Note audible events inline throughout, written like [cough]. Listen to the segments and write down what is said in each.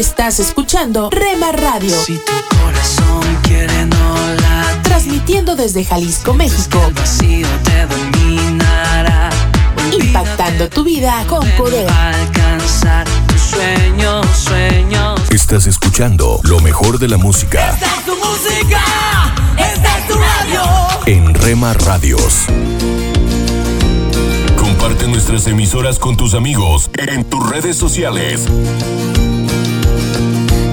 Estás escuchando Rema Radio. Si tu corazón quiere no la Transmitiendo desde Jalisco, México. el vacío te dominará. Impactando tu vida con poder. Alcanzar tus sueños, sueños. Estás escuchando lo mejor de la música Esta es tu música, esta es tu radio. en Rema Radios. Comparte nuestras emisoras con tus amigos en tus redes sociales.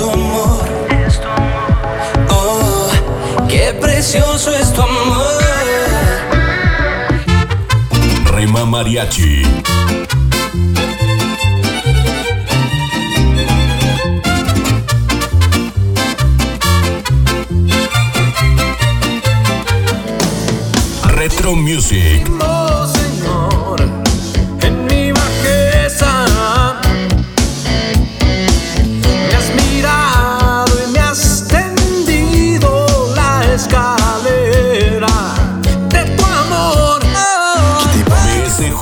Tu amor. Oh, qué precioso es tu amor. Rema Mariachi, Retro Music,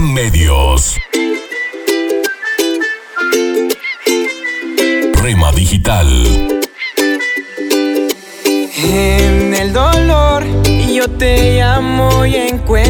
Medios. Rema Digital. En el dolor yo te llamo y encuentro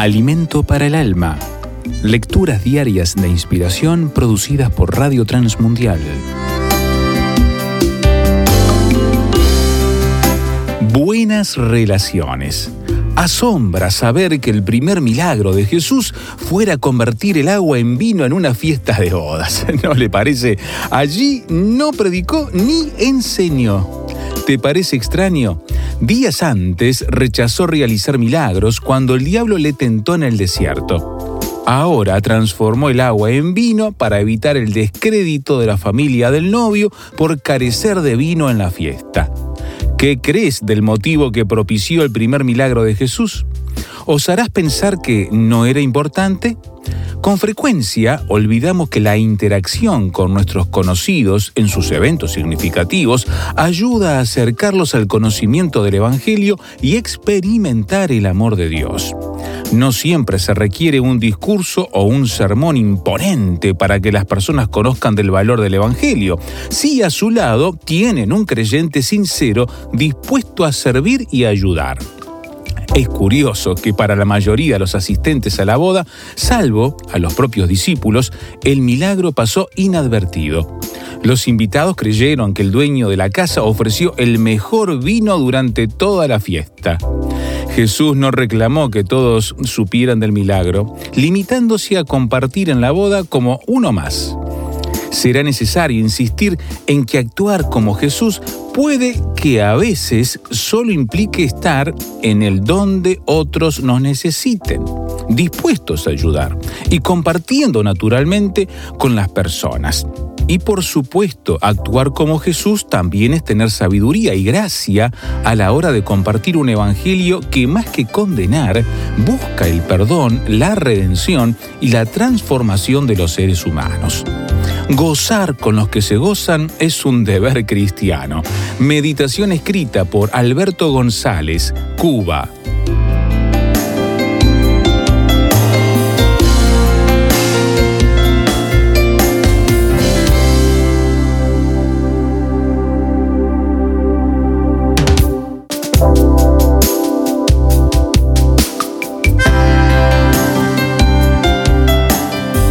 Alimento para el alma. Lecturas diarias de inspiración producidas por Radio Transmundial. Buenas relaciones. Asombra saber que el primer milagro de Jesús fuera convertir el agua en vino en una fiesta de bodas. [laughs] ¿No le parece? Allí no predicó ni enseñó. ¿Te parece extraño? Días antes rechazó realizar milagros cuando el diablo le tentó en el desierto. Ahora transformó el agua en vino para evitar el descrédito de la familia del novio por carecer de vino en la fiesta. ¿Qué crees del motivo que propició el primer milagro de Jesús? ¿Os harás pensar que no era importante? Con frecuencia olvidamos que la interacción con nuestros conocidos en sus eventos significativos ayuda a acercarlos al conocimiento del Evangelio y experimentar el amor de Dios. No siempre se requiere un discurso o un sermón imponente para que las personas conozcan del valor del Evangelio, si a su lado tienen un creyente sincero dispuesto a servir y ayudar. Es curioso que para la mayoría de los asistentes a la boda, salvo a los propios discípulos, el milagro pasó inadvertido. Los invitados creyeron que el dueño de la casa ofreció el mejor vino durante toda la fiesta. Jesús no reclamó que todos supieran del milagro, limitándose a compartir en la boda como uno más será necesario insistir en que actuar como Jesús puede que a veces solo implique estar en el donde otros nos necesiten, dispuestos a ayudar y compartiendo naturalmente con las personas. Y por supuesto, actuar como Jesús también es tener sabiduría y gracia a la hora de compartir un evangelio que más que condenar, busca el perdón, la redención y la transformación de los seres humanos. Gozar con los que se gozan es un deber cristiano. Meditación escrita por Alberto González, Cuba,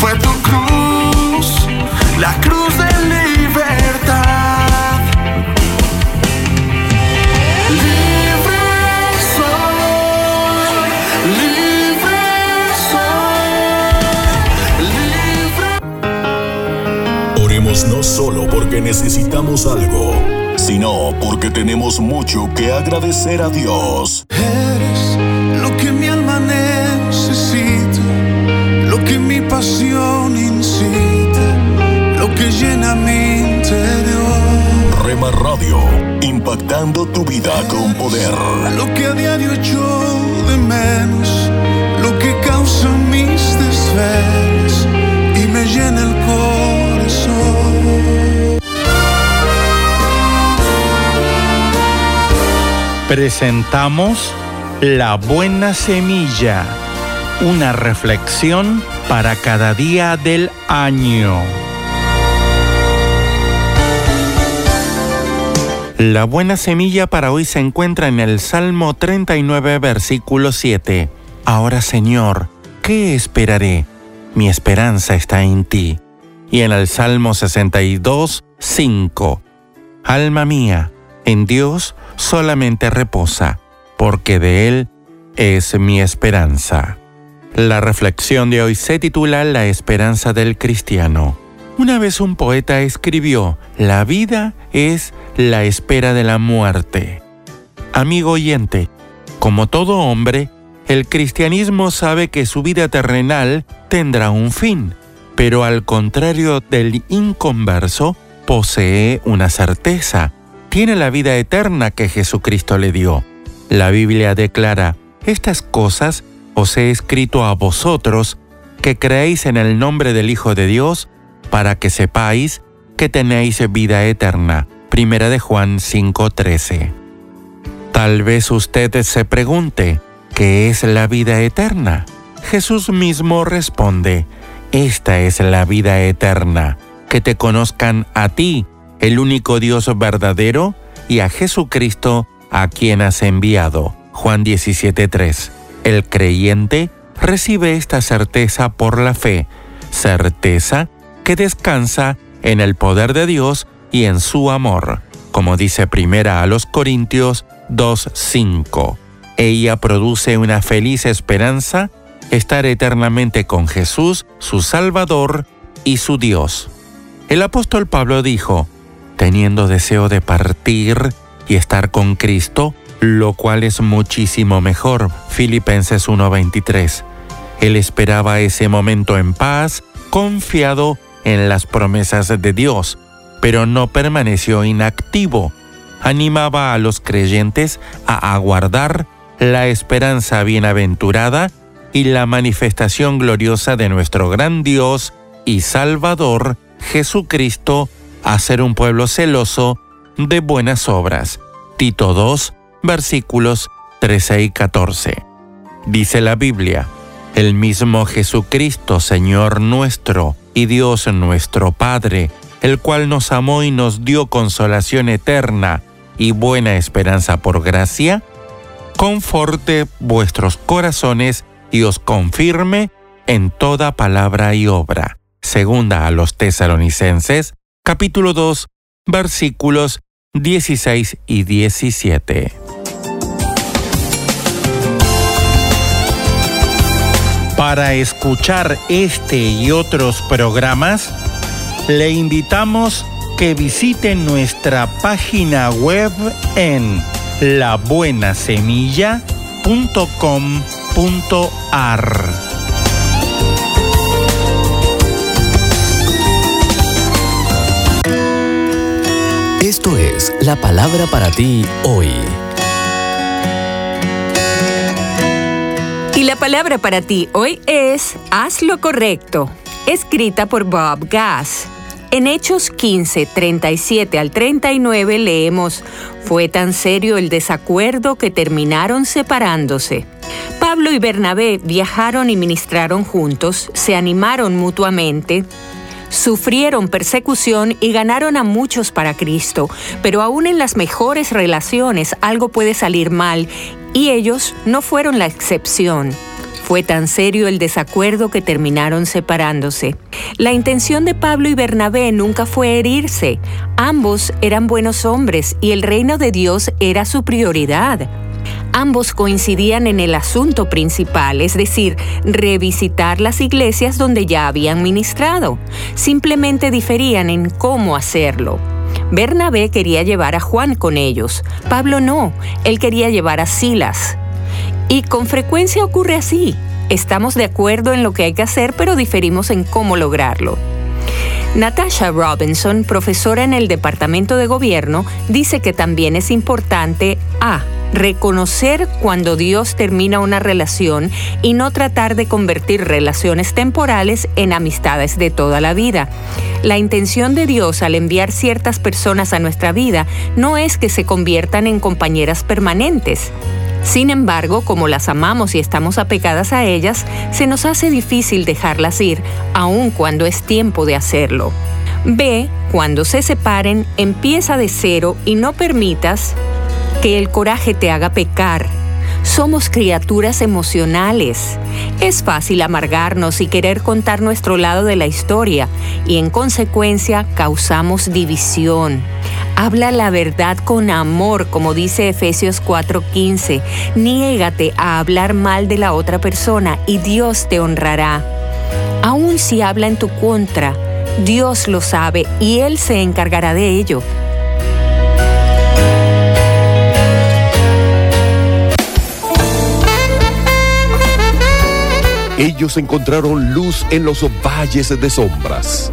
Fue tu cruz, la cruz de libertad. Libre soy, libre soy, libre. Oremos no solo porque necesitamos algo, sino porque tenemos mucho que agradecer a Dios. Eres lo que mi alma necesita, lo que mi pasión Radio, impactando tu vida con poder. Lo que a diario echo de menos, lo que causa mis desvelos y me llena el corazón. Presentamos La Buena Semilla, una reflexión para cada día del año. La buena semilla para hoy se encuentra en el Salmo 39, versículo 7. Ahora Señor, ¿qué esperaré? Mi esperanza está en ti. Y en el Salmo 62, 5. Alma mía, en Dios solamente reposa, porque de Él es mi esperanza. La reflexión de hoy se titula La esperanza del cristiano. Una vez un poeta escribió, La vida es la espera de la muerte. Amigo oyente, como todo hombre, el cristianismo sabe que su vida terrenal tendrá un fin, pero al contrario del inconverso, posee una certeza, tiene la vida eterna que Jesucristo le dio. La Biblia declara, estas cosas os he escrito a vosotros, que creéis en el nombre del Hijo de Dios, para que sepáis que tenéis vida eterna. Primera de Juan 5:13. Tal vez usted se pregunte, ¿qué es la vida eterna? Jesús mismo responde, esta es la vida eterna, que te conozcan a ti, el único Dios verdadero, y a Jesucristo, a quien has enviado. Juan 17:3. El creyente recibe esta certeza por la fe, certeza que descansa en el poder de Dios y en su amor, como dice primera a los Corintios 2.5. Ella produce una feliz esperanza, estar eternamente con Jesús, su Salvador y su Dios. El apóstol Pablo dijo, teniendo deseo de partir y estar con Cristo, lo cual es muchísimo mejor. Filipenses 1:23. Él esperaba ese momento en paz, confiado en las promesas de Dios, pero no permaneció inactivo. Animaba a los creyentes a aguardar la esperanza bienaventurada y la manifestación gloriosa de nuestro gran Dios y Salvador, Jesucristo, a ser un pueblo celoso de buenas obras. Tito 2, versículos 13 y 14. Dice la Biblia, el mismo Jesucristo, Señor nuestro, y Dios nuestro Padre, el cual nos amó y nos dio consolación eterna y buena esperanza por gracia, conforte vuestros corazones y os confirme en toda palabra y obra. Segunda a los tesalonicenses, capítulo 2, versículos 16 y 17. Para escuchar este y otros programas, le invitamos que visite nuestra página web en labuenasemilla.com.ar. Esto es la palabra para ti hoy. Y la palabra para ti hoy es Haz lo correcto, escrita por Bob Gass. En Hechos 15, 37 al 39 leemos, Fue tan serio el desacuerdo que terminaron separándose. Pablo y Bernabé viajaron y ministraron juntos, se animaron mutuamente, sufrieron persecución y ganaron a muchos para Cristo, pero aún en las mejores relaciones algo puede salir mal y ellos no fueron la excepción. Fue tan serio el desacuerdo que terminaron separándose. La intención de Pablo y Bernabé nunca fue herirse. Ambos eran buenos hombres y el reino de Dios era su prioridad. Ambos coincidían en el asunto principal, es decir, revisitar las iglesias donde ya habían ministrado. Simplemente diferían en cómo hacerlo. Bernabé quería llevar a Juan con ellos, Pablo no, él quería llevar a Silas. Y con frecuencia ocurre así. Estamos de acuerdo en lo que hay que hacer, pero diferimos en cómo lograrlo. Natasha Robinson, profesora en el Departamento de Gobierno, dice que también es importante A. Reconocer cuando Dios termina una relación y no tratar de convertir relaciones temporales en amistades de toda la vida. La intención de Dios al enviar ciertas personas a nuestra vida no es que se conviertan en compañeras permanentes. Sin embargo, como las amamos y estamos apegadas a ellas, se nos hace difícil dejarlas ir, aun cuando es tiempo de hacerlo. B. Cuando se separen, empieza de cero y no permitas que el coraje te haga pecar. Somos criaturas emocionales. Es fácil amargarnos y querer contar nuestro lado de la historia y en consecuencia causamos división. Habla la verdad con amor, como dice Efesios 4:15. Niégate a hablar mal de la otra persona y Dios te honrará. Aun si habla en tu contra, Dios lo sabe y Él se encargará de ello. Ellos encontraron luz en los valles de sombras.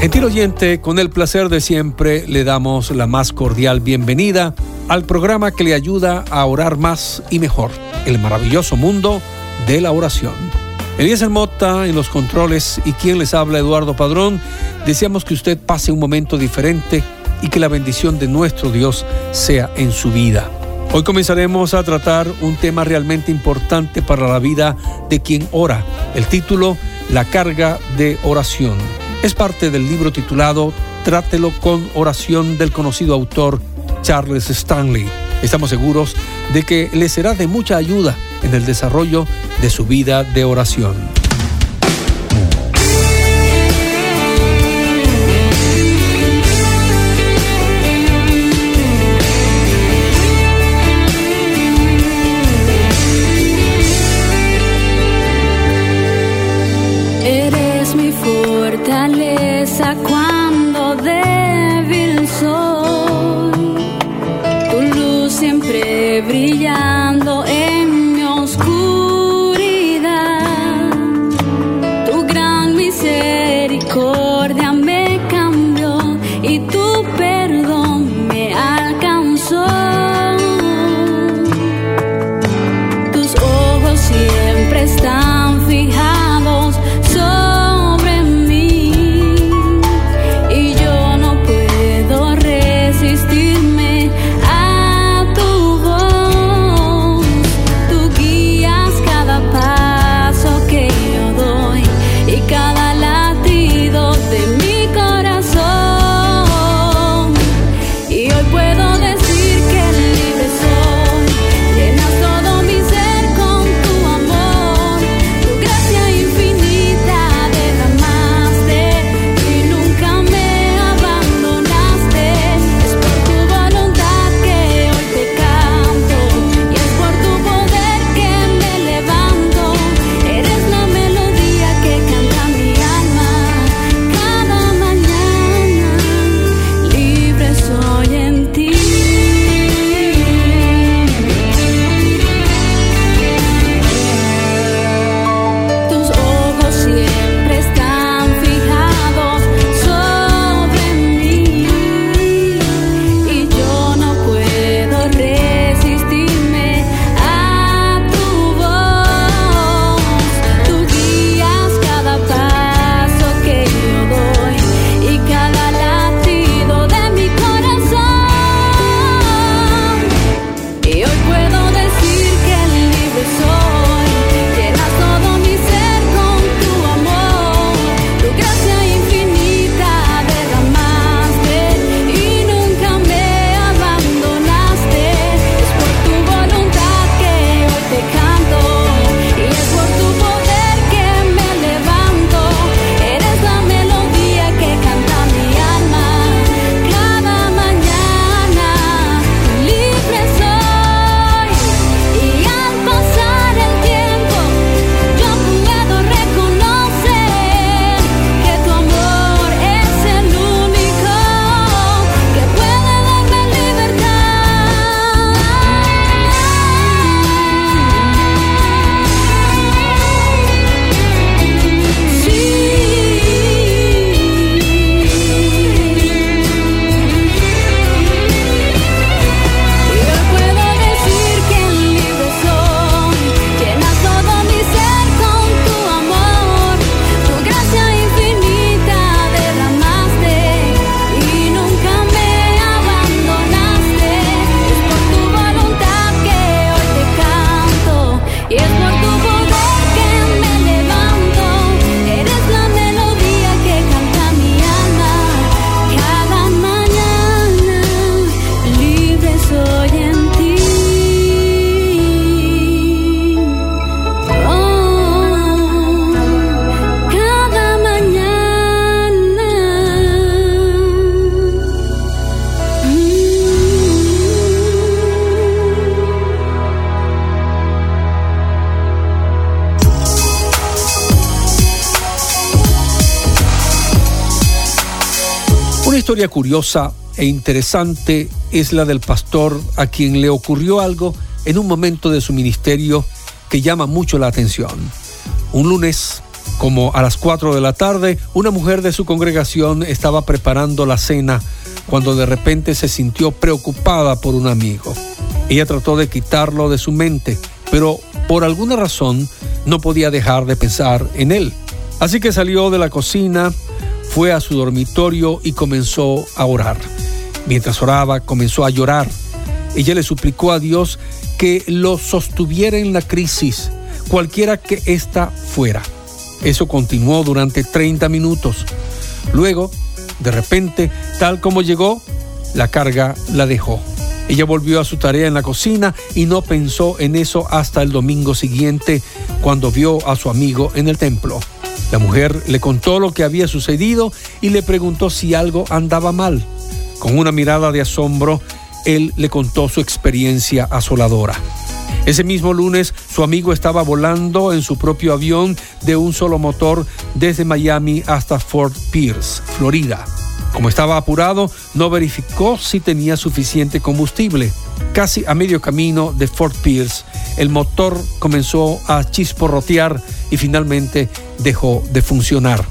Gentil oyente, con el placer de siempre le damos la más cordial bienvenida al programa que le ayuda a orar más y mejor, el maravilloso mundo de la oración. Eliezer Mota en los controles y quien les habla Eduardo Padrón, deseamos que usted pase un momento diferente y que la bendición de nuestro Dios sea en su vida. Hoy comenzaremos a tratar un tema realmente importante para la vida de quien ora. El título, La carga de oración es parte del libro titulado Trátelo con oración del conocido autor Charles Stanley. Estamos seguros de que le será de mucha ayuda en el desarrollo de su vida de oración. Curiosa e interesante es la del pastor a quien le ocurrió algo en un momento de su ministerio que llama mucho la atención. Un lunes, como a las 4 de la tarde, una mujer de su congregación estaba preparando la cena cuando de repente se sintió preocupada por un amigo. Ella trató de quitarlo de su mente, pero por alguna razón no podía dejar de pensar en él. Así que salió de la cocina, fue a su dormitorio y comenzó a orar. Mientras oraba, comenzó a llorar. Ella le suplicó a Dios que lo sostuviera en la crisis, cualquiera que ésta fuera. Eso continuó durante 30 minutos. Luego, de repente, tal como llegó, la carga la dejó. Ella volvió a su tarea en la cocina y no pensó en eso hasta el domingo siguiente, cuando vio a su amigo en el templo. La mujer le contó lo que había sucedido y le preguntó si algo andaba mal. Con una mirada de asombro, él le contó su experiencia asoladora. Ese mismo lunes, su amigo estaba volando en su propio avión de un solo motor desde Miami hasta Fort Pierce, Florida. Como estaba apurado, no verificó si tenía suficiente combustible. Casi a medio camino de Fort Pierce, el motor comenzó a chisporrotear y finalmente dejó de funcionar.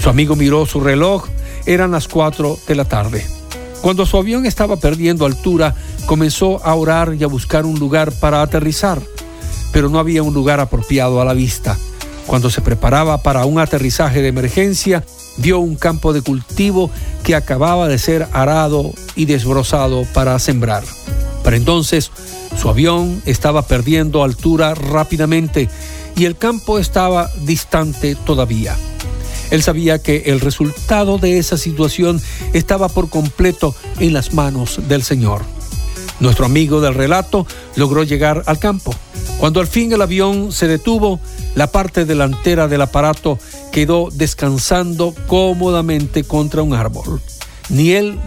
Su amigo miró su reloj, eran las 4 de la tarde. Cuando su avión estaba perdiendo altura, comenzó a orar y a buscar un lugar para aterrizar, pero no había un lugar apropiado a la vista. Cuando se preparaba para un aterrizaje de emergencia, vio un campo de cultivo que acababa de ser arado y desbrozado para sembrar. Para entonces, su avión estaba perdiendo altura rápidamente y el campo estaba distante todavía. Él sabía que el resultado de esa situación estaba por completo en las manos del Señor. Nuestro amigo del relato logró llegar al campo. Cuando al fin el avión se detuvo, la parte delantera del aparato quedó descansando cómodamente contra un árbol. Ni él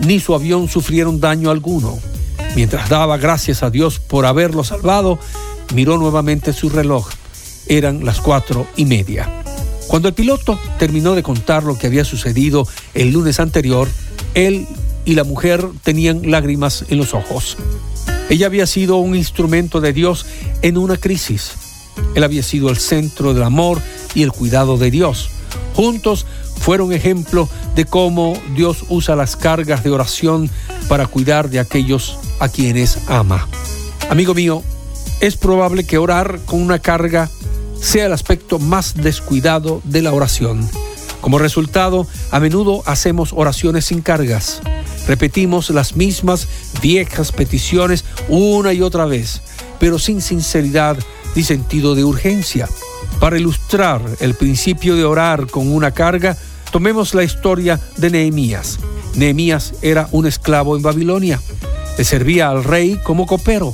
ni su avión sufrieron daño alguno. Mientras daba gracias a Dios por haberlo salvado, miró nuevamente su reloj. Eran las cuatro y media. Cuando el piloto terminó de contar lo que había sucedido el lunes anterior, él y la mujer tenían lágrimas en los ojos. Ella había sido un instrumento de Dios en una crisis. Él había sido el centro del amor y el cuidado de Dios. Juntos fueron ejemplo de cómo Dios usa las cargas de oración para cuidar de aquellos a quienes ama. Amigo mío, es probable que orar con una carga sea el aspecto más descuidado de la oración. Como resultado, a menudo hacemos oraciones sin cargas. Repetimos las mismas viejas peticiones una y otra vez, pero sin sinceridad ni sentido de urgencia. Para ilustrar el principio de orar con una carga, tomemos la historia de Nehemías. Nehemías era un esclavo en Babilonia. Le servía al rey como copero.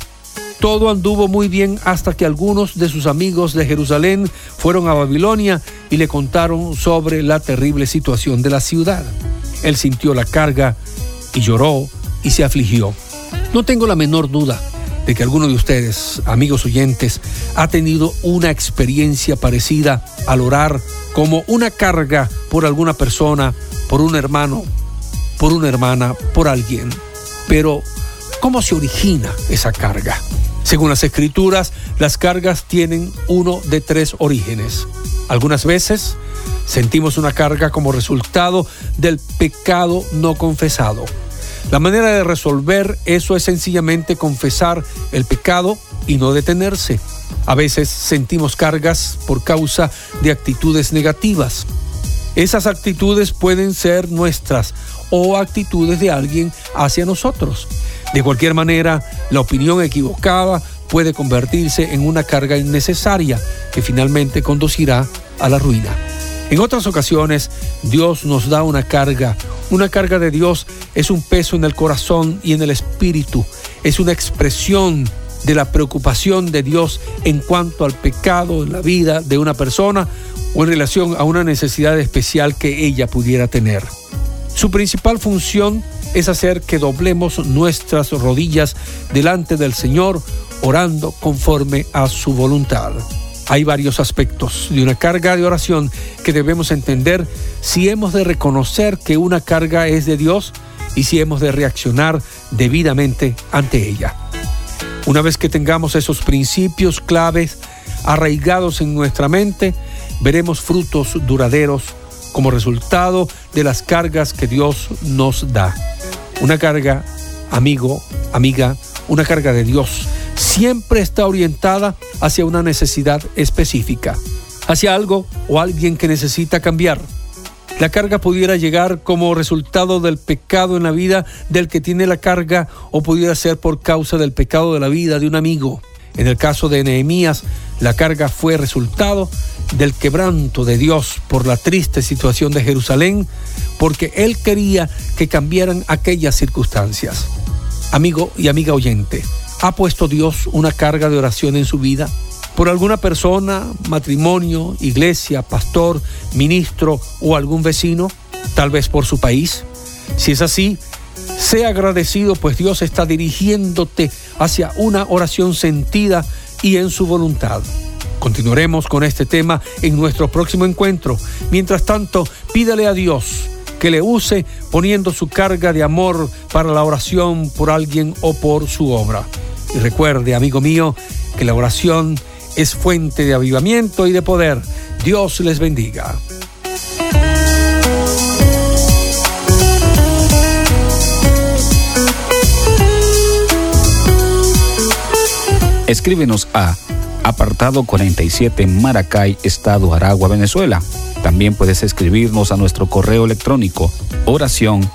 Todo anduvo muy bien hasta que algunos de sus amigos de Jerusalén fueron a Babilonia y le contaron sobre la terrible situación de la ciudad. Él sintió la carga y lloró y se afligió. No tengo la menor duda de que alguno de ustedes, amigos oyentes, ha tenido una experiencia parecida al orar como una carga por alguna persona, por un hermano, por una hermana, por alguien. Pero, ¿cómo se origina esa carga? Según las escrituras, las cargas tienen uno de tres orígenes. Algunas veces sentimos una carga como resultado del pecado no confesado. La manera de resolver eso es sencillamente confesar el pecado y no detenerse. A veces sentimos cargas por causa de actitudes negativas. Esas actitudes pueden ser nuestras o actitudes de alguien hacia nosotros. De cualquier manera, la opinión equivocada puede convertirse en una carga innecesaria que finalmente conducirá a la ruina. En otras ocasiones, Dios nos da una carga. Una carga de Dios es un peso en el corazón y en el espíritu. Es una expresión de la preocupación de Dios en cuanto al pecado en la vida de una persona o en relación a una necesidad especial que ella pudiera tener. Su principal función es hacer que doblemos nuestras rodillas delante del Señor, orando conforme a su voluntad. Hay varios aspectos de una carga de oración que debemos entender si hemos de reconocer que una carga es de Dios y si hemos de reaccionar debidamente ante ella. Una vez que tengamos esos principios claves arraigados en nuestra mente, veremos frutos duraderos como resultado de las cargas que Dios nos da. Una carga, amigo, amiga, una carga de Dios siempre está orientada hacia una necesidad específica, hacia algo o alguien que necesita cambiar. La carga pudiera llegar como resultado del pecado en la vida del que tiene la carga o pudiera ser por causa del pecado de la vida de un amigo. En el caso de Nehemías, la carga fue resultado del quebranto de Dios por la triste situación de Jerusalén, porque él quería que cambiaran aquellas circunstancias. Amigo y amiga oyente, ¿ha puesto Dios una carga de oración en su vida? por alguna persona, matrimonio, iglesia, pastor, ministro o algún vecino, tal vez por su país. Si es así, sea agradecido, pues Dios está dirigiéndote hacia una oración sentida y en su voluntad. Continuaremos con este tema en nuestro próximo encuentro. Mientras tanto, pídale a Dios que le use poniendo su carga de amor para la oración por alguien o por su obra. Y recuerde, amigo mío, que la oración es fuente de avivamiento y de poder. Dios les bendiga. Escríbenos a apartado 47 Maracay, Estado Aragua, Venezuela. También puedes escribirnos a nuestro correo electrónico oración.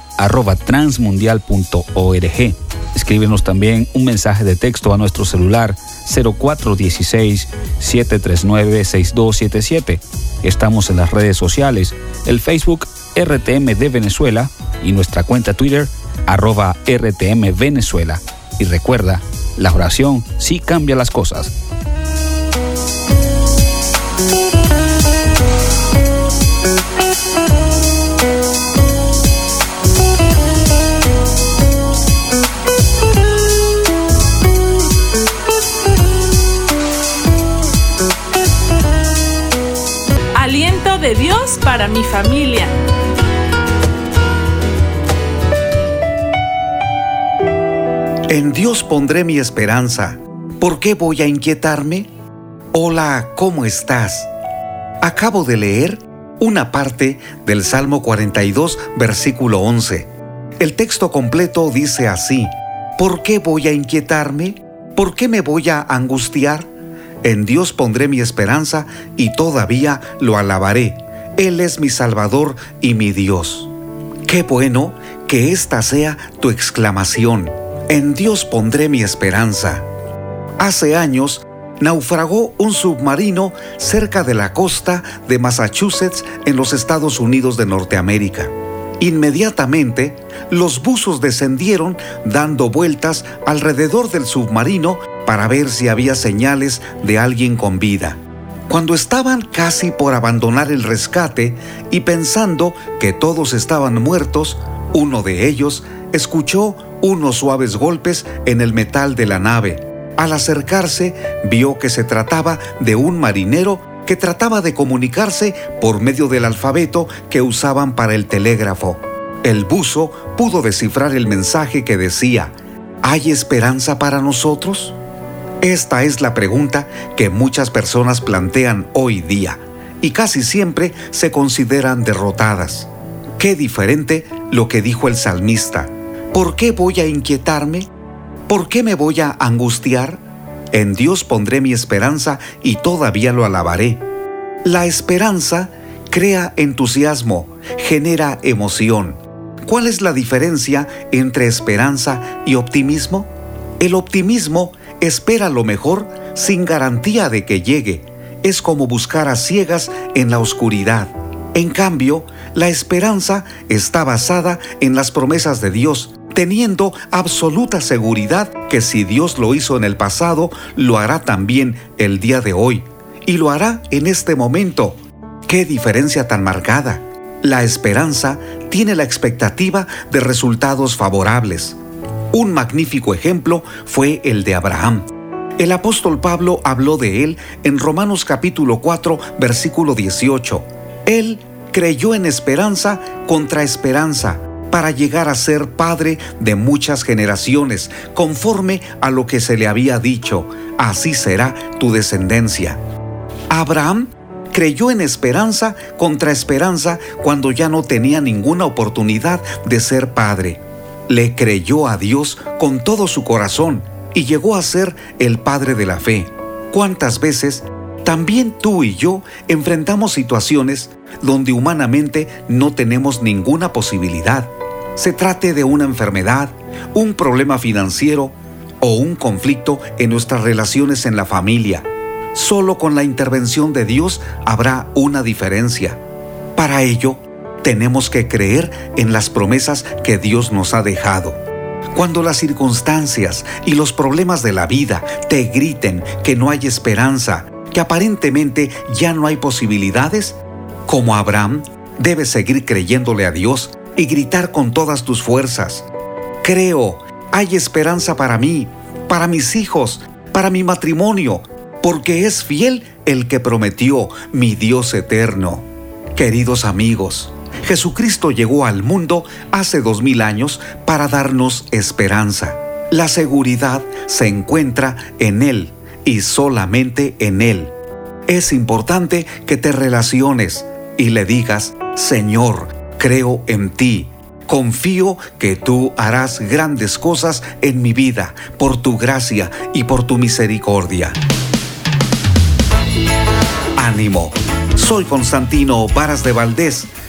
Escríbenos también un mensaje de texto a nuestro celular 0416-739-6277. Estamos en las redes sociales, el Facebook RTM de Venezuela y nuestra cuenta Twitter arroba RTM Venezuela. Y recuerda, la oración sí cambia las cosas. Para mi familia. En Dios pondré mi esperanza. ¿Por qué voy a inquietarme? Hola, ¿cómo estás? Acabo de leer una parte del Salmo 42, versículo 11. El texto completo dice así, ¿por qué voy a inquietarme? ¿Por qué me voy a angustiar? En Dios pondré mi esperanza y todavía lo alabaré. Él es mi Salvador y mi Dios. Qué bueno que esta sea tu exclamación. En Dios pondré mi esperanza. Hace años naufragó un submarino cerca de la costa de Massachusetts en los Estados Unidos de Norteamérica. Inmediatamente, los buzos descendieron dando vueltas alrededor del submarino para ver si había señales de alguien con vida. Cuando estaban casi por abandonar el rescate y pensando que todos estaban muertos, uno de ellos escuchó unos suaves golpes en el metal de la nave. Al acercarse, vio que se trataba de un marinero que trataba de comunicarse por medio del alfabeto que usaban para el telégrafo. El buzo pudo descifrar el mensaje que decía, ¿hay esperanza para nosotros? Esta es la pregunta que muchas personas plantean hoy día y casi siempre se consideran derrotadas. Qué diferente lo que dijo el salmista. ¿Por qué voy a inquietarme? ¿Por qué me voy a angustiar? En Dios pondré mi esperanza y todavía lo alabaré. La esperanza crea entusiasmo, genera emoción. ¿Cuál es la diferencia entre esperanza y optimismo? El optimismo espera lo mejor sin garantía de que llegue. Es como buscar a ciegas en la oscuridad. En cambio, la esperanza está basada en las promesas de Dios teniendo absoluta seguridad que si Dios lo hizo en el pasado, lo hará también el día de hoy. Y lo hará en este momento. ¡Qué diferencia tan marcada! La esperanza tiene la expectativa de resultados favorables. Un magnífico ejemplo fue el de Abraham. El apóstol Pablo habló de él en Romanos capítulo 4, versículo 18. Él creyó en esperanza contra esperanza para llegar a ser padre de muchas generaciones, conforme a lo que se le había dicho, así será tu descendencia. Abraham creyó en esperanza contra esperanza cuando ya no tenía ninguna oportunidad de ser padre. Le creyó a Dios con todo su corazón y llegó a ser el padre de la fe. ¿Cuántas veces también tú y yo enfrentamos situaciones donde humanamente no tenemos ninguna posibilidad? Se trate de una enfermedad, un problema financiero o un conflicto en nuestras relaciones en la familia. Solo con la intervención de Dios habrá una diferencia. Para ello, tenemos que creer en las promesas que Dios nos ha dejado. Cuando las circunstancias y los problemas de la vida te griten que no hay esperanza, que aparentemente ya no hay posibilidades, como Abraham, debes seguir creyéndole a Dios y gritar con todas tus fuerzas. Creo, hay esperanza para mí, para mis hijos, para mi matrimonio, porque es fiel el que prometió mi Dios eterno. Queridos amigos, Jesucristo llegó al mundo hace dos mil años para darnos esperanza. La seguridad se encuentra en Él y solamente en Él. Es importante que te relaciones y le digas, Señor, creo en ti. Confío que tú harás grandes cosas en mi vida por tu gracia y por tu misericordia. Ánimo. Soy Constantino Varas de Valdés.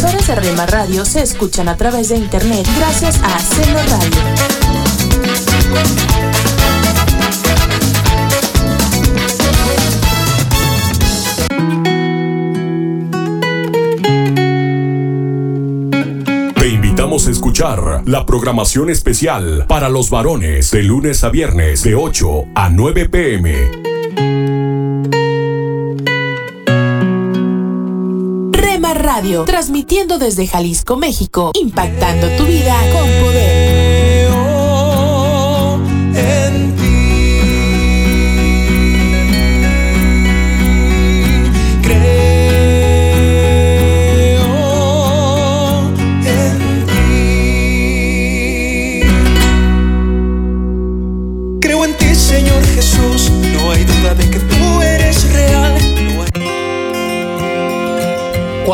emisoras de Rema Radio se escuchan a través de internet gracias a Seno Radio. Te invitamos a escuchar la programación especial para los varones de lunes a viernes de 8 a 9 pm. Radio, transmitiendo desde Jalisco, México, impactando tu vida con poder.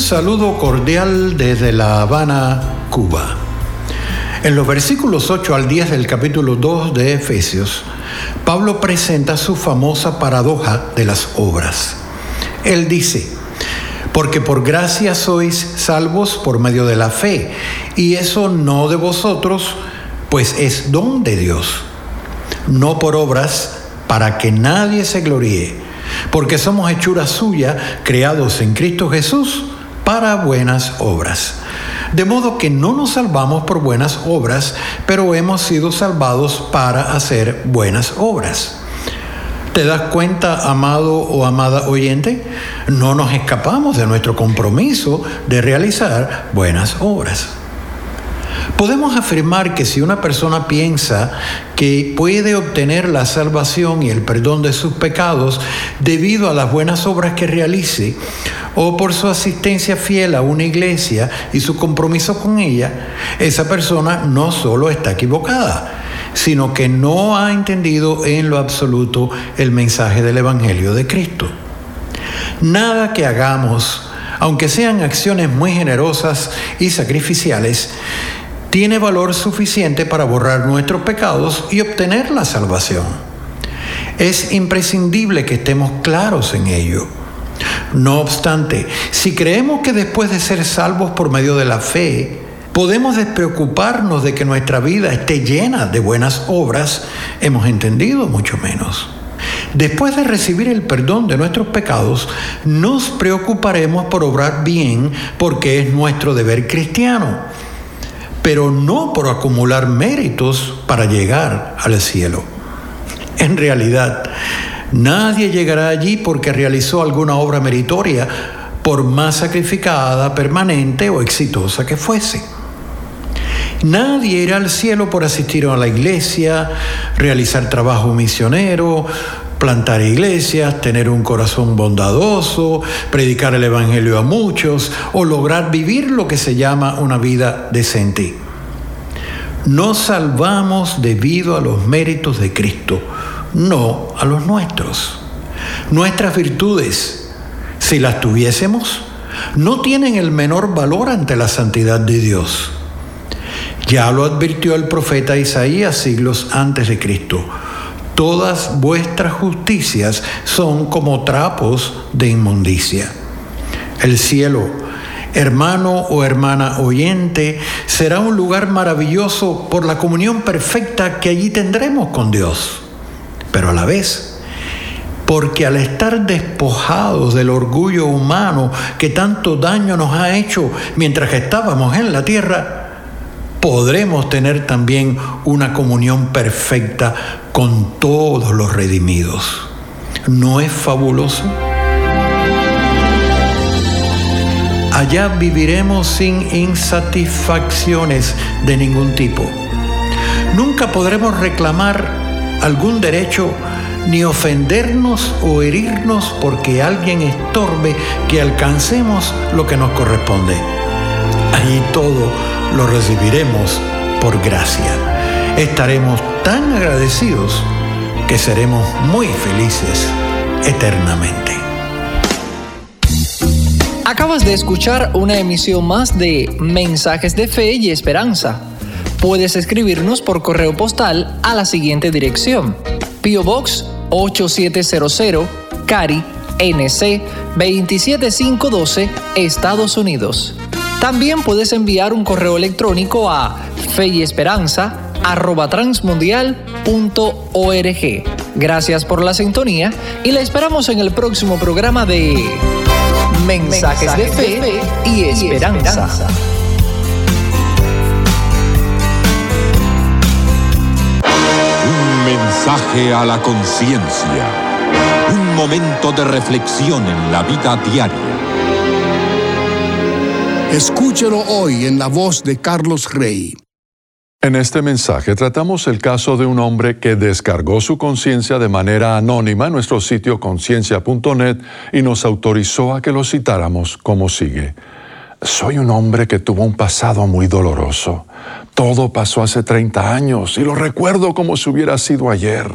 Saludo cordial desde La Habana, Cuba. En los versículos 8 al 10 del capítulo 2 de Efesios, Pablo presenta su famosa paradoja de las obras. Él dice, porque por gracia sois salvos por medio de la fe, y eso no de vosotros, pues es don de Dios, no por obras, para que nadie se gloríe, porque somos hechura suya, creados en Cristo Jesús, para buenas obras. De modo que no nos salvamos por buenas obras, pero hemos sido salvados para hacer buenas obras. ¿Te das cuenta, amado o amada oyente? No nos escapamos de nuestro compromiso de realizar buenas obras. Podemos afirmar que si una persona piensa que puede obtener la salvación y el perdón de sus pecados debido a las buenas obras que realice, o por su asistencia fiel a una iglesia y su compromiso con ella, esa persona no solo está equivocada, sino que no ha entendido en lo absoluto el mensaje del Evangelio de Cristo. Nada que hagamos, aunque sean acciones muy generosas y sacrificiales, tiene valor suficiente para borrar nuestros pecados y obtener la salvación. Es imprescindible que estemos claros en ello. No obstante, si creemos que después de ser salvos por medio de la fe, podemos despreocuparnos de que nuestra vida esté llena de buenas obras, hemos entendido mucho menos. Después de recibir el perdón de nuestros pecados, nos preocuparemos por obrar bien porque es nuestro deber cristiano pero no por acumular méritos para llegar al cielo. En realidad, nadie llegará allí porque realizó alguna obra meritoria, por más sacrificada, permanente o exitosa que fuese. Nadie irá al cielo por asistir a la iglesia, realizar trabajo misionero, plantar iglesias, tener un corazón bondadoso, predicar el Evangelio a muchos o lograr vivir lo que se llama una vida decente. Nos salvamos debido a los méritos de Cristo, no a los nuestros. Nuestras virtudes, si las tuviésemos, no tienen el menor valor ante la santidad de Dios. Ya lo advirtió el profeta Isaías siglos antes de Cristo todas vuestras justicias son como trapos de inmundicia. El cielo, hermano o hermana oyente, será un lugar maravilloso por la comunión perfecta que allí tendremos con Dios. Pero a la vez, porque al estar despojados del orgullo humano que tanto daño nos ha hecho mientras estábamos en la tierra, podremos tener también una comunión perfecta con todos los redimidos. ¿No es fabuloso? Allá viviremos sin insatisfacciones de ningún tipo. Nunca podremos reclamar algún derecho ni ofendernos o herirnos porque alguien estorbe que alcancemos lo que nos corresponde. Allí todo lo recibiremos por gracia. Estaremos tan agradecidos que seremos muy felices eternamente. Acabas de escuchar una emisión más de Mensajes de Fe y Esperanza. Puedes escribirnos por correo postal a la siguiente dirección: Pio Box 8700, Cari, NC 27512, Estados Unidos. También puedes enviar un correo electrónico a feyesperanza@transmundial.org. Gracias por la sintonía y la esperamos en el próximo programa de Mensajes, de, fe y esperanza. Un mensaje a la conciencia. Un momento de reflexión en la vida diaria Escúchelo hoy en la voz de Carlos Rey. En este mensaje tratamos el caso de un hombre que descargó su conciencia de manera anónima en nuestro sitio conciencia.net y nos autorizó a que lo citáramos como sigue. Soy un hombre que tuvo un pasado muy doloroso. Todo pasó hace 30 años y lo recuerdo como si hubiera sido ayer.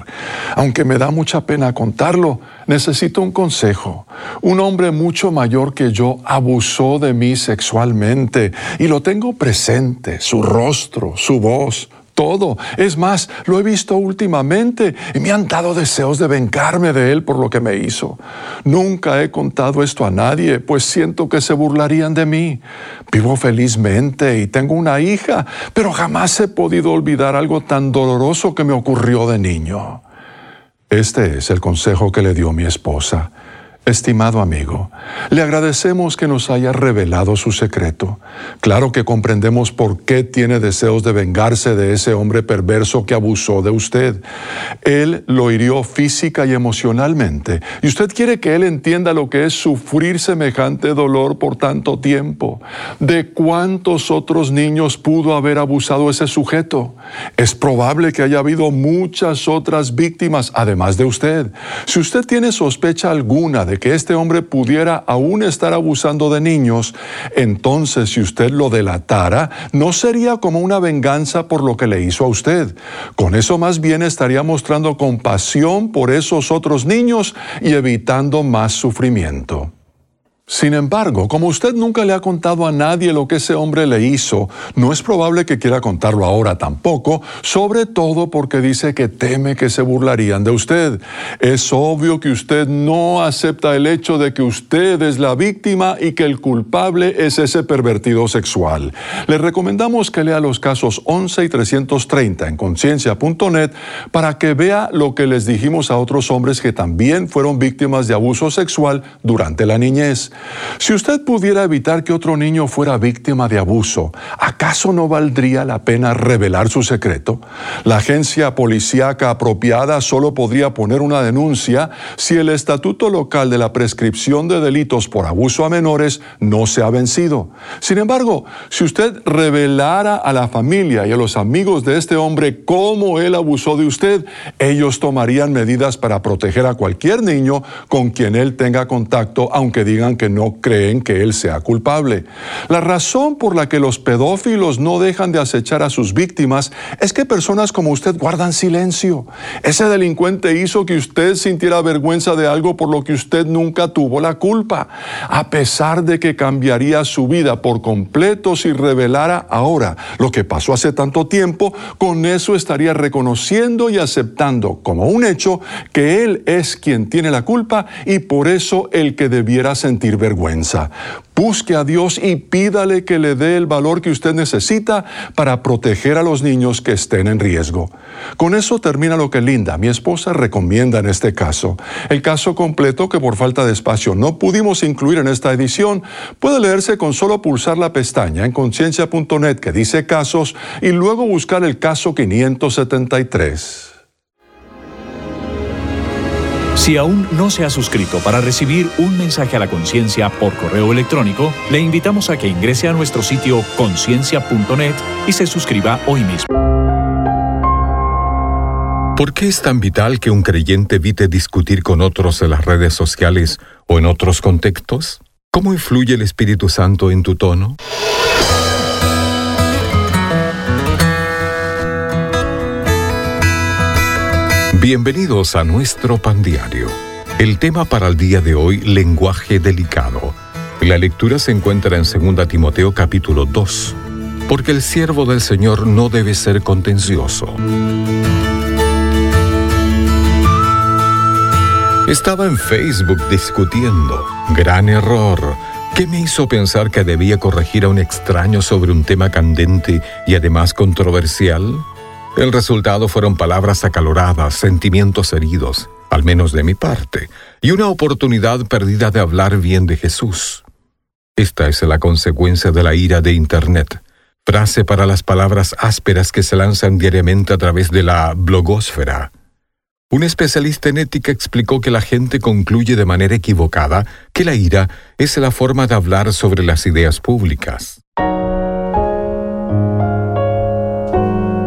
Aunque me da mucha pena contarlo, necesito un consejo. Un hombre mucho mayor que yo abusó de mí sexualmente y lo tengo presente, su rostro, su voz, todo. Es más, lo he visto últimamente y me han dado deseos de vengarme de él por lo que me hizo. Nunca he contado esto a nadie, pues siento que se burlarían de mí. Vivo felizmente y tengo una hija, pero jamás he podido olvidar algo tan doloroso que me ocurrió de niño. Este es el consejo que le dio mi esposa. Estimado amigo, le agradecemos que nos haya revelado su secreto. Claro que comprendemos por qué tiene deseos de vengarse de ese hombre perverso que abusó de usted. Él lo hirió física y emocionalmente, y usted quiere que él entienda lo que es sufrir semejante dolor por tanto tiempo. ¿De cuántos otros niños pudo haber abusado ese sujeto? Es probable que haya habido muchas otras víctimas, además de usted. Si usted tiene sospecha alguna de que este hombre pudiera aún estar abusando de niños, entonces si usted lo delatara, no sería como una venganza por lo que le hizo a usted. Con eso más bien estaría mostrando compasión por esos otros niños y evitando más sufrimiento. Sin embargo, como usted nunca le ha contado a nadie lo que ese hombre le hizo, no es probable que quiera contarlo ahora tampoco, sobre todo porque dice que teme que se burlarían de usted. Es obvio que usted no acepta el hecho de que usted es la víctima y que el culpable es ese pervertido sexual. Le recomendamos que lea los casos 11 y 330 en conciencia.net para que vea lo que les dijimos a otros hombres que también fueron víctimas de abuso sexual durante la niñez. Si usted pudiera evitar que otro niño fuera víctima de abuso, ¿acaso no valdría la pena revelar su secreto? La agencia policíaca apropiada solo podría poner una denuncia si el estatuto local de la prescripción de delitos por abuso a menores no se ha vencido. Sin embargo, si usted revelara a la familia y a los amigos de este hombre cómo él abusó de usted, ellos tomarían medidas para proteger a cualquier niño con quien él tenga contacto, aunque digan que no creen que él sea culpable. La razón por la que los pedófilos no dejan de acechar a sus víctimas es que personas como usted guardan silencio. Ese delincuente hizo que usted sintiera vergüenza de algo por lo que usted nunca tuvo la culpa. A pesar de que cambiaría su vida por completo si revelara ahora lo que pasó hace tanto tiempo, con eso estaría reconociendo y aceptando como un hecho que él es quien tiene la culpa y por eso el que debiera sentir vergüenza. Busque a Dios y pídale que le dé el valor que usted necesita para proteger a los niños que estén en riesgo. Con eso termina lo que Linda, mi esposa, recomienda en este caso. El caso completo, que por falta de espacio no pudimos incluir en esta edición, puede leerse con solo pulsar la pestaña en conciencia.net que dice casos y luego buscar el caso 573. Si aún no se ha suscrito para recibir un mensaje a la conciencia por correo electrónico, le invitamos a que ingrese a nuestro sitio conciencia.net y se suscriba hoy mismo. ¿Por qué es tan vital que un creyente evite discutir con otros en las redes sociales o en otros contextos? ¿Cómo influye el Espíritu Santo en tu tono? Bienvenidos a nuestro pan diario. El tema para el día de hoy, lenguaje delicado. La lectura se encuentra en 2 Timoteo capítulo 2, porque el siervo del Señor no debe ser contencioso. Estaba en Facebook discutiendo. Gran error. ¿Qué me hizo pensar que debía corregir a un extraño sobre un tema candente y además controversial? El resultado fueron palabras acaloradas, sentimientos heridos, al menos de mi parte, y una oportunidad perdida de hablar bien de Jesús. Esta es la consecuencia de la ira de Internet, frase para las palabras ásperas que se lanzan diariamente a través de la blogósfera. Un especialista en ética explicó que la gente concluye de manera equivocada que la ira es la forma de hablar sobre las ideas públicas.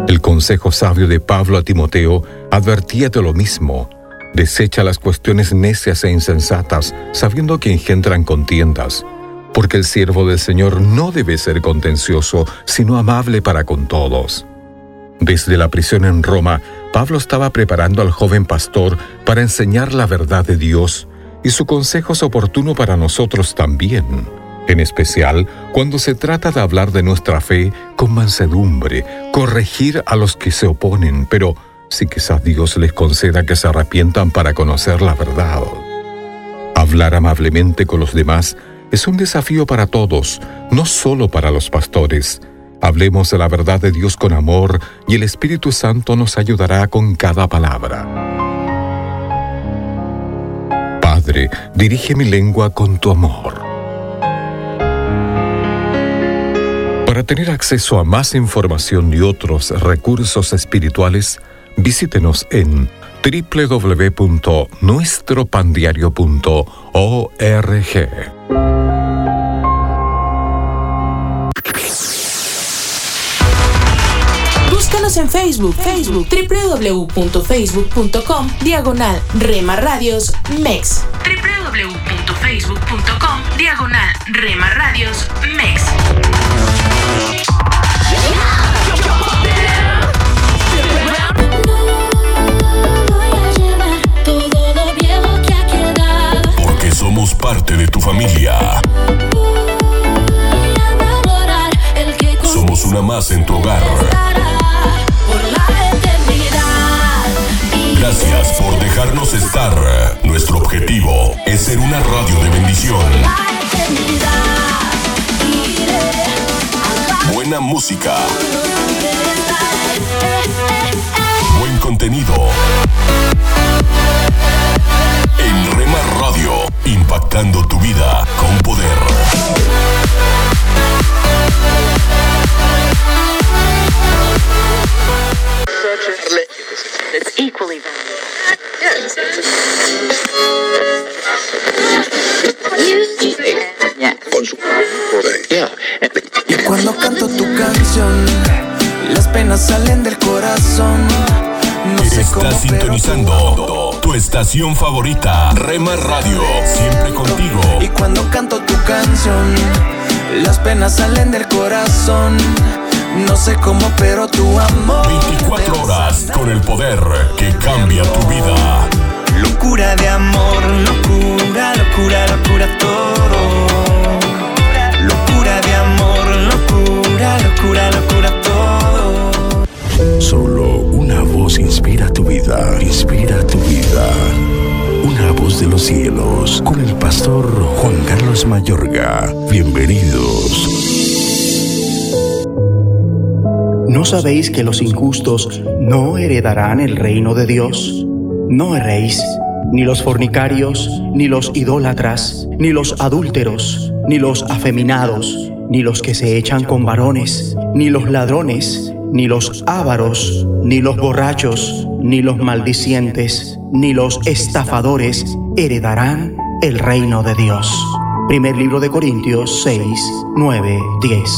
El consejo sabio de Pablo a Timoteo advertía de lo mismo. Desecha las cuestiones necias e insensatas, sabiendo que engendran contiendas, porque el siervo del Señor no debe ser contencioso, sino amable para con todos. Desde la prisión en Roma, Pablo estaba preparando al joven pastor para enseñar la verdad de Dios, y su consejo es oportuno para nosotros también en especial cuando se trata de hablar de nuestra fe con mansedumbre, corregir a los que se oponen, pero si quizás Dios les conceda que se arrepientan para conocer la verdad. Hablar amablemente con los demás es un desafío para todos, no solo para los pastores. Hablemos de la verdad de Dios con amor y el Espíritu Santo nos ayudará con cada palabra. Padre, dirige mi lengua con tu amor. Para tener acceso a más información y otros recursos espirituales, visítenos en www.nuestropandiario.org. Búscanos en Facebook, Facebook, www.facebook.com, diagonal Rema Radios MEX. www.facebook.com, diagonal Rema Radios MEX. Música. Estación favorita, Rema Radio, siempre contigo. Y cuando canto tu canción, las penas salen del corazón. No sé cómo, pero tu amor. 24 horas con el poder que cambia tu vida. Locura de amor, locura, locura, locura todo. Locura de amor, locura, locura, locura todo. Solo una voz inspira tu vida, inspira tu vida. Una voz de los cielos, con el pastor Juan Carlos Mayorga. Bienvenidos. ¿No sabéis que los injustos no heredarán el reino de Dios? No erréis, ni los fornicarios, ni los idólatras, ni los adúlteros, ni los afeminados, ni los que se echan con varones, ni los ladrones, ni los ávaros, ni los borrachos, ni los maldicientes, ni los estafadores heredarán el reino de Dios. Primer libro de Corintios 6, 9, 10.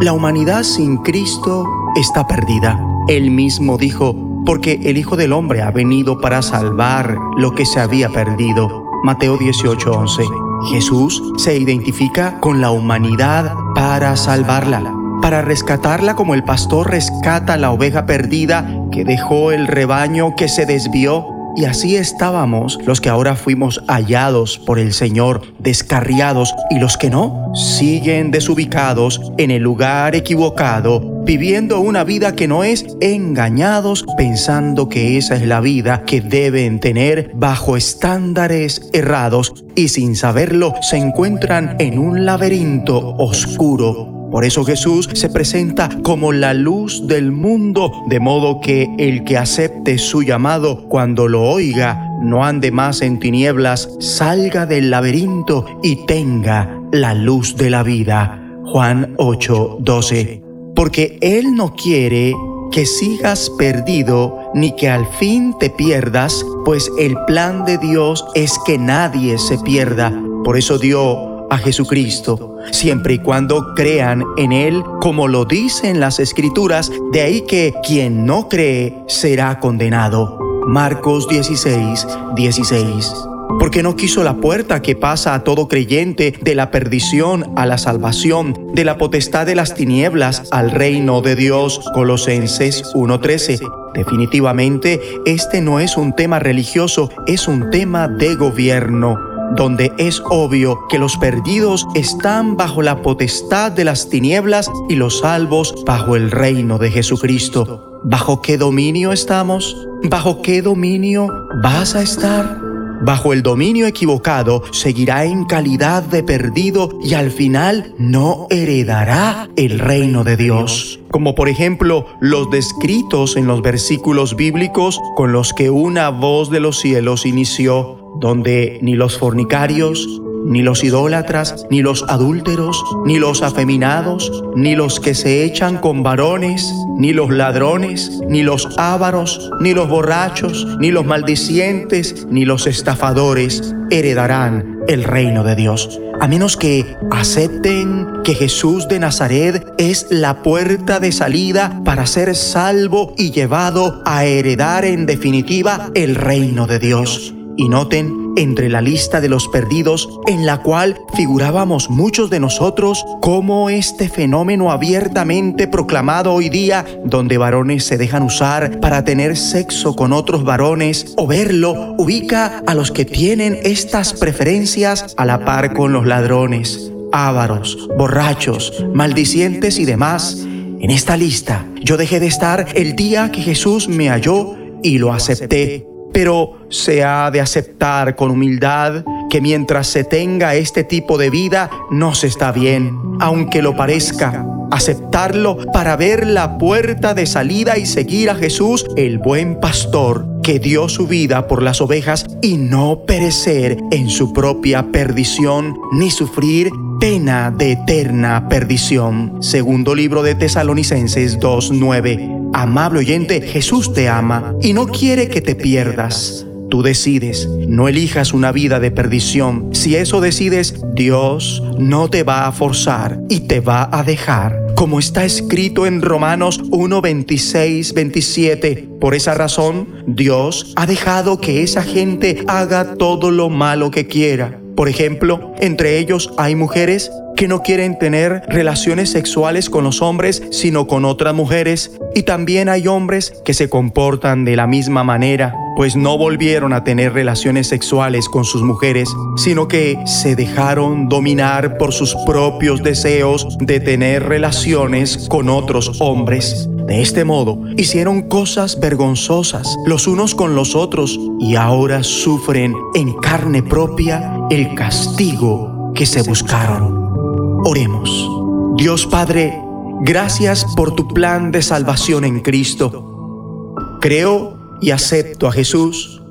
La humanidad sin Cristo está perdida. Él mismo dijo, porque el Hijo del Hombre ha venido para salvar lo que se había perdido. Mateo 18:11. Jesús se identifica con la humanidad para salvarla, para rescatarla como el pastor rescata la oveja perdida que dejó el rebaño que se desvió. Y así estábamos los que ahora fuimos hallados por el Señor, descarriados, y los que no, siguen desubicados en el lugar equivocado, viviendo una vida que no es, engañados pensando que esa es la vida que deben tener bajo estándares errados y sin saberlo se encuentran en un laberinto oscuro por eso Jesús se presenta como la luz del mundo, de modo que el que acepte su llamado cuando lo oiga, no ande más en tinieblas, salga del laberinto y tenga la luz de la vida. Juan 8, 12. Porque Él no quiere que sigas perdido ni que al fin te pierdas, pues el plan de Dios es que nadie se pierda. Por eso dio a Jesucristo, siempre y cuando crean en Él, como lo dicen las Escrituras, de ahí que quien no cree será condenado. Marcos 16, 16. Porque no quiso la puerta que pasa a todo creyente de la perdición a la salvación, de la potestad de las tinieblas al reino de Dios. Colosenses 1:13. Definitivamente, este no es un tema religioso, es un tema de gobierno donde es obvio que los perdidos están bajo la potestad de las tinieblas y los salvos bajo el reino de Jesucristo. ¿Bajo qué dominio estamos? ¿Bajo qué dominio vas a estar? Bajo el dominio equivocado seguirá en calidad de perdido y al final no heredará el reino de Dios. Como por ejemplo los descritos en los versículos bíblicos con los que una voz de los cielos inició. Donde ni los fornicarios, ni los idólatras, ni los adúlteros, ni los afeminados, ni los que se echan con varones, ni los ladrones, ni los ávaros, ni los borrachos, ni los maldicientes, ni los estafadores heredarán el reino de Dios. A menos que acepten que Jesús de Nazaret es la puerta de salida para ser salvo y llevado a heredar en definitiva el reino de Dios. Y noten entre la lista de los perdidos en la cual figurábamos muchos de nosotros cómo este fenómeno abiertamente proclamado hoy día, donde varones se dejan usar para tener sexo con otros varones o verlo, ubica a los que tienen estas preferencias a la par con los ladrones, ávaros, borrachos, maldicientes y demás. En esta lista yo dejé de estar el día que Jesús me halló y lo acepté pero se ha de aceptar con humildad que mientras se tenga este tipo de vida no se está bien, aunque lo parezca. Aceptarlo para ver la puerta de salida y seguir a Jesús, el buen pastor, que dio su vida por las ovejas y no perecer en su propia perdición ni sufrir pena de eterna perdición. Segundo libro de Tesalonicenses 2.9. Amable oyente, Jesús te ama y no quiere que te pierdas. Tú decides, no elijas una vida de perdición. Si eso decides, Dios no te va a forzar y te va a dejar. Como está escrito en Romanos 1, 26, 27. Por esa razón, Dios ha dejado que esa gente haga todo lo malo que quiera. Por ejemplo, entre ellos hay mujeres que no quieren tener relaciones sexuales con los hombres, sino con otras mujeres. Y también hay hombres que se comportan de la misma manera, pues no volvieron a tener relaciones sexuales con sus mujeres, sino que se dejaron dominar por sus propios deseos de tener relaciones con otros hombres. De este modo, hicieron cosas vergonzosas los unos con los otros y ahora sufren en carne propia el castigo que se buscaron. Oremos. Dios Padre, gracias por tu plan de salvación en Cristo. Creo y acepto a Jesús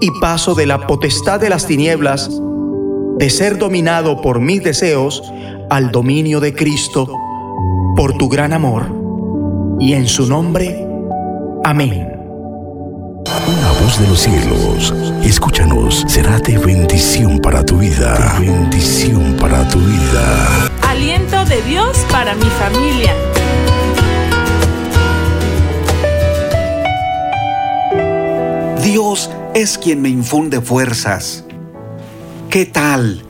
y paso de la potestad de las tinieblas, de ser dominado por mis deseos, al dominio de Cristo, por tu gran amor. Y en su nombre, amén. De los cielos, escúchanos, será de bendición para tu vida. De bendición para tu vida. Aliento de Dios para mi familia. Dios es quien me infunde fuerzas. ¿Qué tal?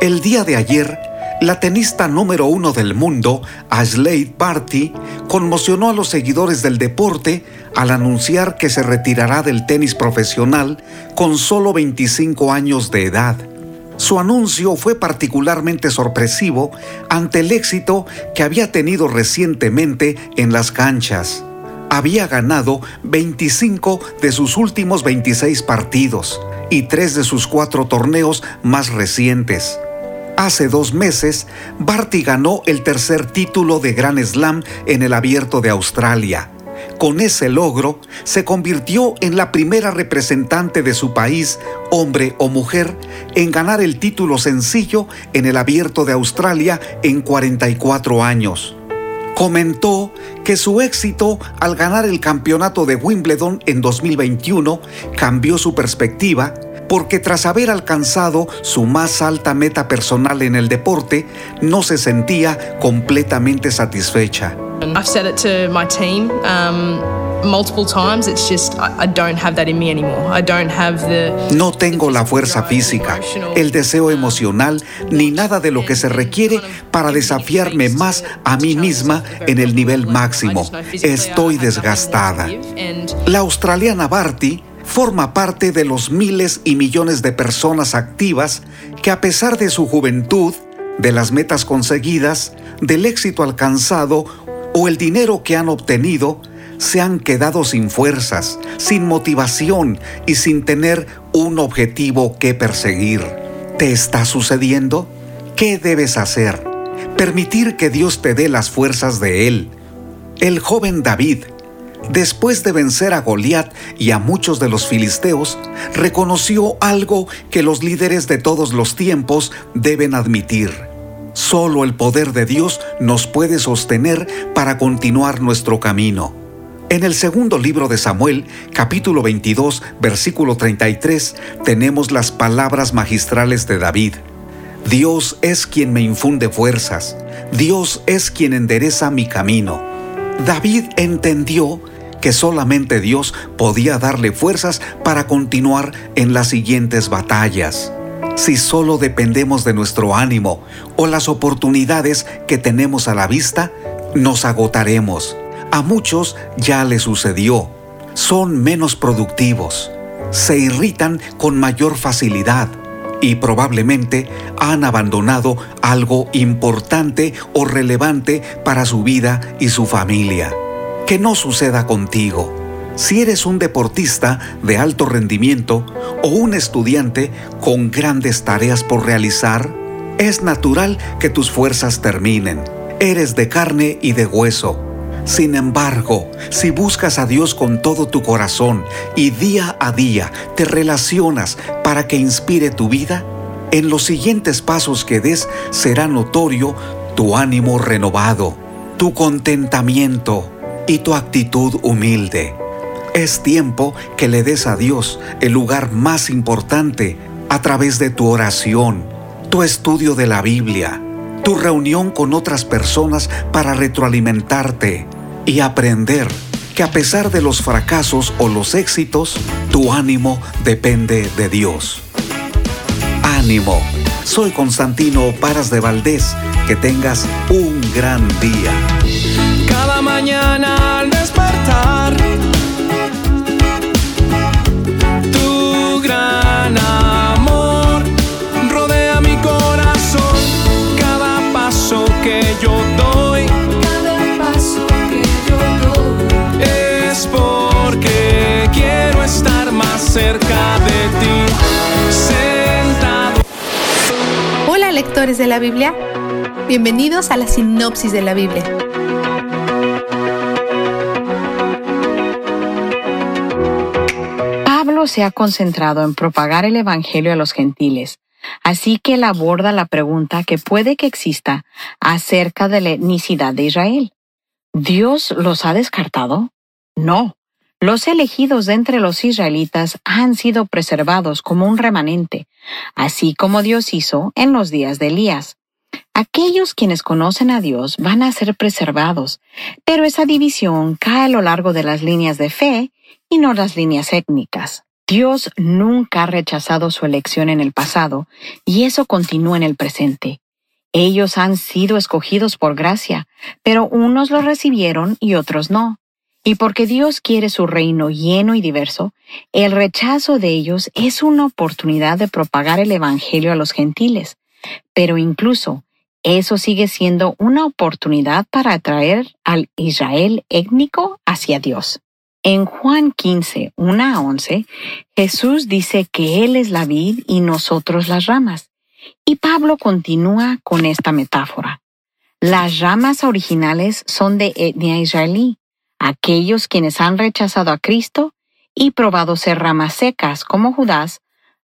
El día de ayer, la tenista número uno del mundo, Ashley Barty, conmocionó a los seguidores del deporte al anunciar que se retirará del tenis profesional con solo 25 años de edad. Su anuncio fue particularmente sorpresivo ante el éxito que había tenido recientemente en las canchas. Había ganado 25 de sus últimos 26 partidos y tres de sus cuatro torneos más recientes. Hace dos meses, Barty ganó el tercer título de Grand Slam en el Abierto de Australia con ese logro, se convirtió en la primera representante de su país, hombre o mujer, en ganar el título sencillo en el Abierto de Australia en 44 años. Comentó que su éxito al ganar el campeonato de Wimbledon en 2021 cambió su perspectiva porque tras haber alcanzado su más alta meta personal en el deporte, no se sentía completamente satisfecha. I've said it to my team um, multiple times. It's just I, I don't have that in me anymore. I don't have the. No tengo la fuerza física, el deseo emocional, ni nada de lo que se requiere para desafiarme más a mí misma en el nivel máximo. Estoy desgastada. La australiana Barty forma parte de los miles y millones de personas activas que a pesar de su juventud, de las metas conseguidas, del éxito alcanzado o el dinero que han obtenido, se han quedado sin fuerzas, sin motivación y sin tener un objetivo que perseguir. ¿Te está sucediendo? ¿Qué debes hacer? Permitir que Dios te dé las fuerzas de Él. El joven David Después de vencer a Goliat y a muchos de los filisteos, reconoció algo que los líderes de todos los tiempos deben admitir. Solo el poder de Dios nos puede sostener para continuar nuestro camino. En el segundo libro de Samuel, capítulo 22, versículo 33, tenemos las palabras magistrales de David. Dios es quien me infunde fuerzas, Dios es quien endereza mi camino. David entendió que solamente Dios podía darle fuerzas para continuar en las siguientes batallas. Si solo dependemos de nuestro ánimo o las oportunidades que tenemos a la vista, nos agotaremos. A muchos ya le sucedió. Son menos productivos. Se irritan con mayor facilidad y probablemente han abandonado algo importante o relevante para su vida y su familia que no suceda contigo. Si eres un deportista de alto rendimiento o un estudiante con grandes tareas por realizar, es natural que tus fuerzas terminen. Eres de carne y de hueso. Sin embargo, si buscas a Dios con todo tu corazón y día a día te relacionas para que inspire tu vida, en los siguientes pasos que des será notorio tu ánimo renovado, tu contentamiento, y tu actitud humilde. Es tiempo que le des a Dios el lugar más importante a través de tu oración, tu estudio de la Biblia, tu reunión con otras personas para retroalimentarte y aprender que a pesar de los fracasos o los éxitos, tu ánimo depende de Dios. Ánimo. Soy Constantino Paras de Valdés. Que tengas un gran día cada mañana al despertar. Lectores de la Biblia. Bienvenidos a la sinopsis de la Biblia. se ha concentrado en propagar el Evangelio a los gentiles, así que él aborda la pregunta que puede que exista acerca de la etnicidad de Israel. ¿Dios los ha descartado? No. Los elegidos de entre los israelitas han sido preservados como un remanente, así como Dios hizo en los días de Elías. Aquellos quienes conocen a Dios van a ser preservados, pero esa división cae a lo largo de las líneas de fe y no las líneas étnicas. Dios nunca ha rechazado su elección en el pasado y eso continúa en el presente. Ellos han sido escogidos por gracia, pero unos lo recibieron y otros no. Y porque Dios quiere su reino lleno y diverso, el rechazo de ellos es una oportunidad de propagar el Evangelio a los gentiles. Pero incluso eso sigue siendo una oportunidad para atraer al Israel étnico hacia Dios. En Juan 15, 1 a 11, Jesús dice que Él es la vid y nosotros las ramas. Y Pablo continúa con esta metáfora. Las ramas originales son de etnia israelí, aquellos quienes han rechazado a Cristo y probado ser ramas secas como Judas,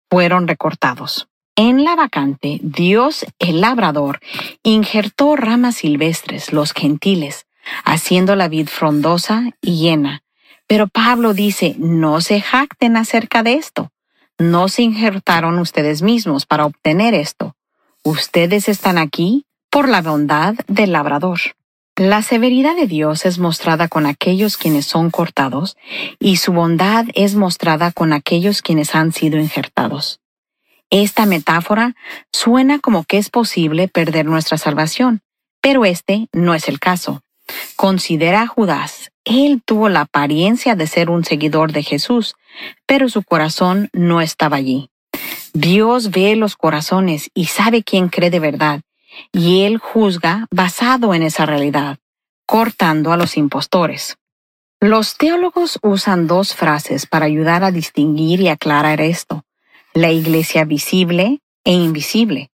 fueron recortados. En la vacante, Dios el labrador injertó ramas silvestres, los gentiles, haciendo la vid frondosa y llena, pero Pablo dice, no se jacten acerca de esto. No se injertaron ustedes mismos para obtener esto. Ustedes están aquí por la bondad del labrador. La severidad de Dios es mostrada con aquellos quienes son cortados y su bondad es mostrada con aquellos quienes han sido injertados. Esta metáfora suena como que es posible perder nuestra salvación, pero este no es el caso. Considera a Judas. Él tuvo la apariencia de ser un seguidor de Jesús, pero su corazón no estaba allí. Dios ve los corazones y sabe quién cree de verdad, y Él juzga basado en esa realidad, cortando a los impostores. Los teólogos usan dos frases para ayudar a distinguir y aclarar esto, la iglesia visible e invisible.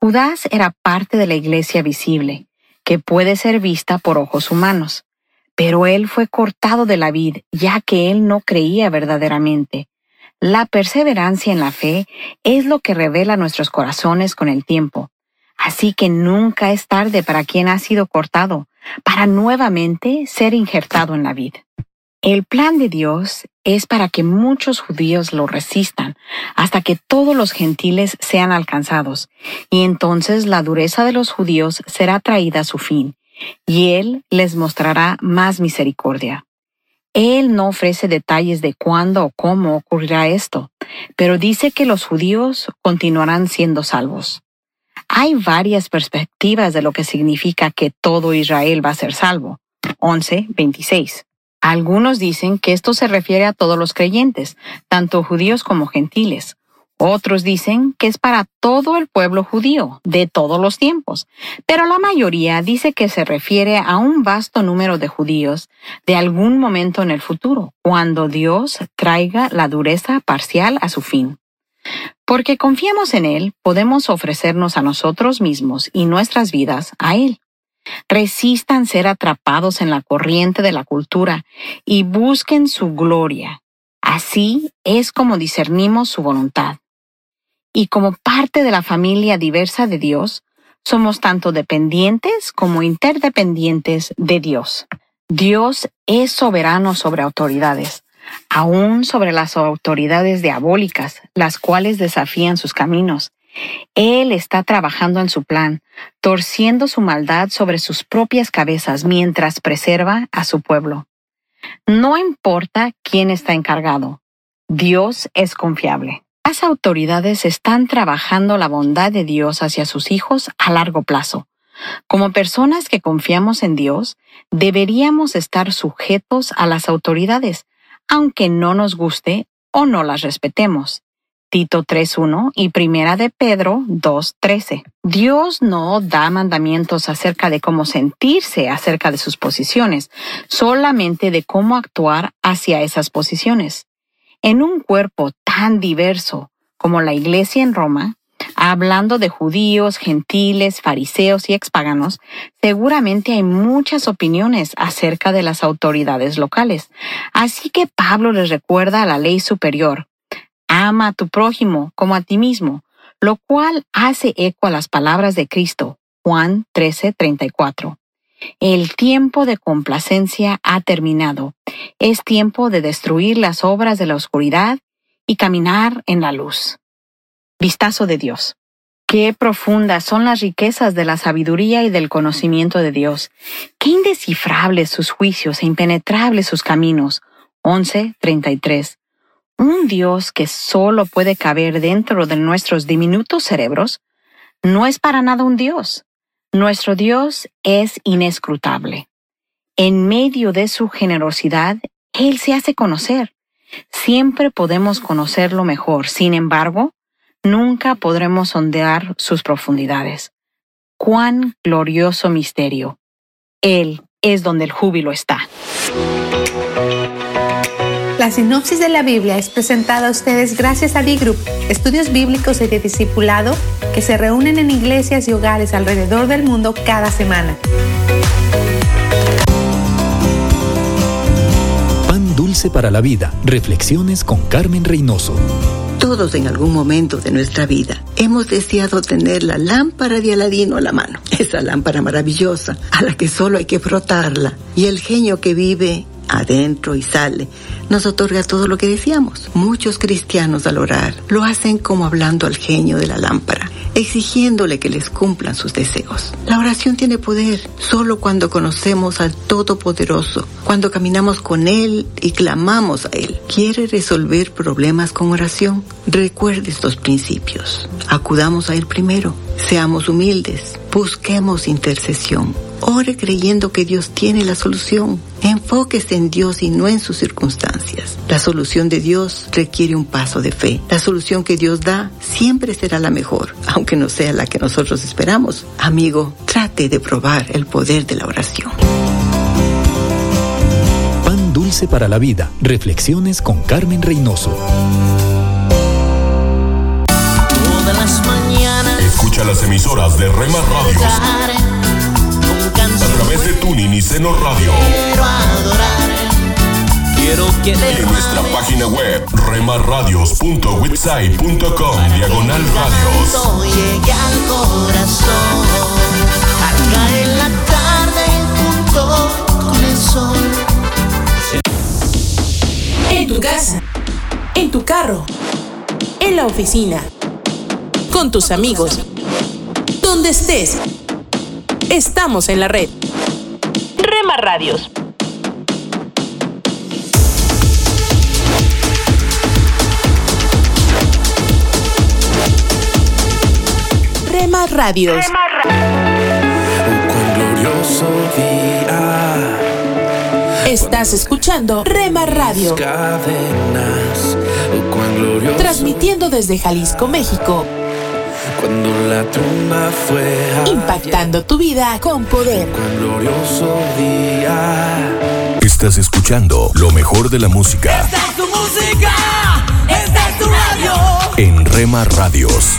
Judas era parte de la iglesia visible, que puede ser vista por ojos humanos, Pero él fue cortado de la vid, ya que él no creía verdaderamente. La perseverancia en la fe es lo que revela nuestros corazones con el tiempo. Así que nunca es tarde para quien ha sido cortado, para nuevamente ser injertado en la vid. El plan de Dios es para que muchos judíos lo resistan hasta que todos los gentiles sean alcanzados, y entonces la dureza de los judíos será traída a su fin, y Él les mostrará más misericordia. Él no ofrece detalles de cuándo o cómo ocurrirá esto, pero dice que los judíos continuarán siendo salvos. Hay varias perspectivas de lo que significa que todo Israel va a ser salvo. 11, 26. Algunos dicen que esto se refiere a todos los creyentes, tanto judíos como gentiles. Otros dicen que es para todo el pueblo judío, de todos los tiempos, pero la mayoría dice que se refiere a un vasto número de judíos de algún momento en el futuro, cuando Dios traiga la dureza parcial a su fin. Porque confiamos en Él, podemos ofrecernos a nosotros mismos y nuestras vidas a Él. Resistan ser atrapados en la corriente de la cultura y busquen su gloria. Así es como discernimos su voluntad. Y como parte de la familia diversa de Dios, somos tanto dependientes como interdependientes de Dios. Dios es soberano sobre autoridades, aún sobre las autoridades diabólicas, las cuales desafían sus caminos. Él está trabajando en su plan, torciendo su maldad sobre sus propias cabezas mientras preserva a su pueblo. No importa quién está encargado, Dios es confiable. Las autoridades están trabajando la bondad de Dios hacia sus hijos a largo plazo. Como personas que confiamos en Dios, deberíamos estar sujetos a las autoridades, aunque no nos guste o no las respetemos. Tito 3.1 y Primera de Pedro 2.13. Dios no da mandamientos acerca de cómo sentirse acerca de sus posiciones, solamente de cómo actuar hacia esas posiciones. En un cuerpo tan diverso como la iglesia en Roma, hablando de judíos, gentiles, fariseos y expaganos, seguramente hay muchas opiniones acerca de las autoridades locales. Así que Pablo les recuerda a la ley superior, ama a tu prójimo como a ti mismo, lo cual hace eco a las palabras de Cristo, Juan 13:34. El tiempo de complacencia ha terminado. Es tiempo de destruir las obras de la oscuridad y caminar en la luz. Vistazo de Dios. Qué profundas son las riquezas de la sabiduría y del conocimiento de Dios. Qué indescifrables sus juicios e impenetrables sus caminos. 11.33. Un Dios que solo puede caber dentro de nuestros diminutos cerebros no es para nada un Dios. Nuestro Dios es inescrutable. En medio de su generosidad, Él se hace conocer. Siempre podemos conocerlo mejor. Sin embargo, nunca podremos sondear sus profundidades. Cuán glorioso misterio. Él es donde el júbilo está. La sinopsis de la Biblia es presentada a ustedes gracias a D-Group, estudios bíblicos y de discipulado que se reúnen en iglesias y hogares alrededor del mundo cada semana. Pan dulce para la vida. Reflexiones con Carmen Reynoso. Todos en algún momento de nuestra vida hemos deseado tener la lámpara de Aladino a la mano. [laughs] Esa lámpara maravillosa a la que solo hay que frotarla y el genio que vive adentro y sale, nos otorga todo lo que deseamos. Muchos cristianos al orar lo hacen como hablando al genio de la lámpara, exigiéndole que les cumplan sus deseos. La oración tiene poder solo cuando conocemos al Todopoderoso, cuando caminamos con Él y clamamos a Él. ¿Quiere resolver problemas con oración? Recuerde estos principios. Acudamos a Él primero, seamos humildes, busquemos intercesión Ore creyendo que Dios tiene la solución. Enfóquese en Dios y no en sus circunstancias. La solución de Dios requiere un paso de fe. La solución que Dios da siempre será la mejor, aunque no sea la que nosotros esperamos. Amigo, trate de probar el poder de la oración. Pan dulce para la vida. Reflexiones con Carmen Reynoso. Todas las mañanas. Escucha las emisoras de Rema Radio través de Tuning y Seno Radio. Quiero adorar, quiero que Y en nuestra página web, remarradios.witsai.com, diagonal radios. Llegue al corazón, acá en la tarde junto con el sol. En tu casa, en tu carro, en la oficina, con tus amigos, donde estés. Estamos en la red. Rema Radios. Rema Radios. Cuán glorioso día. Estás escuchando Rema Radio. Cadenas. Cuán glorioso. Transmitiendo desde Jalisco, México. Cuando la tumba fue. Impactando tu vida con poder. Cuán glorioso día. Estás escuchando lo mejor de la música Esta es tu música, esta es tu radio. en Rema Radios.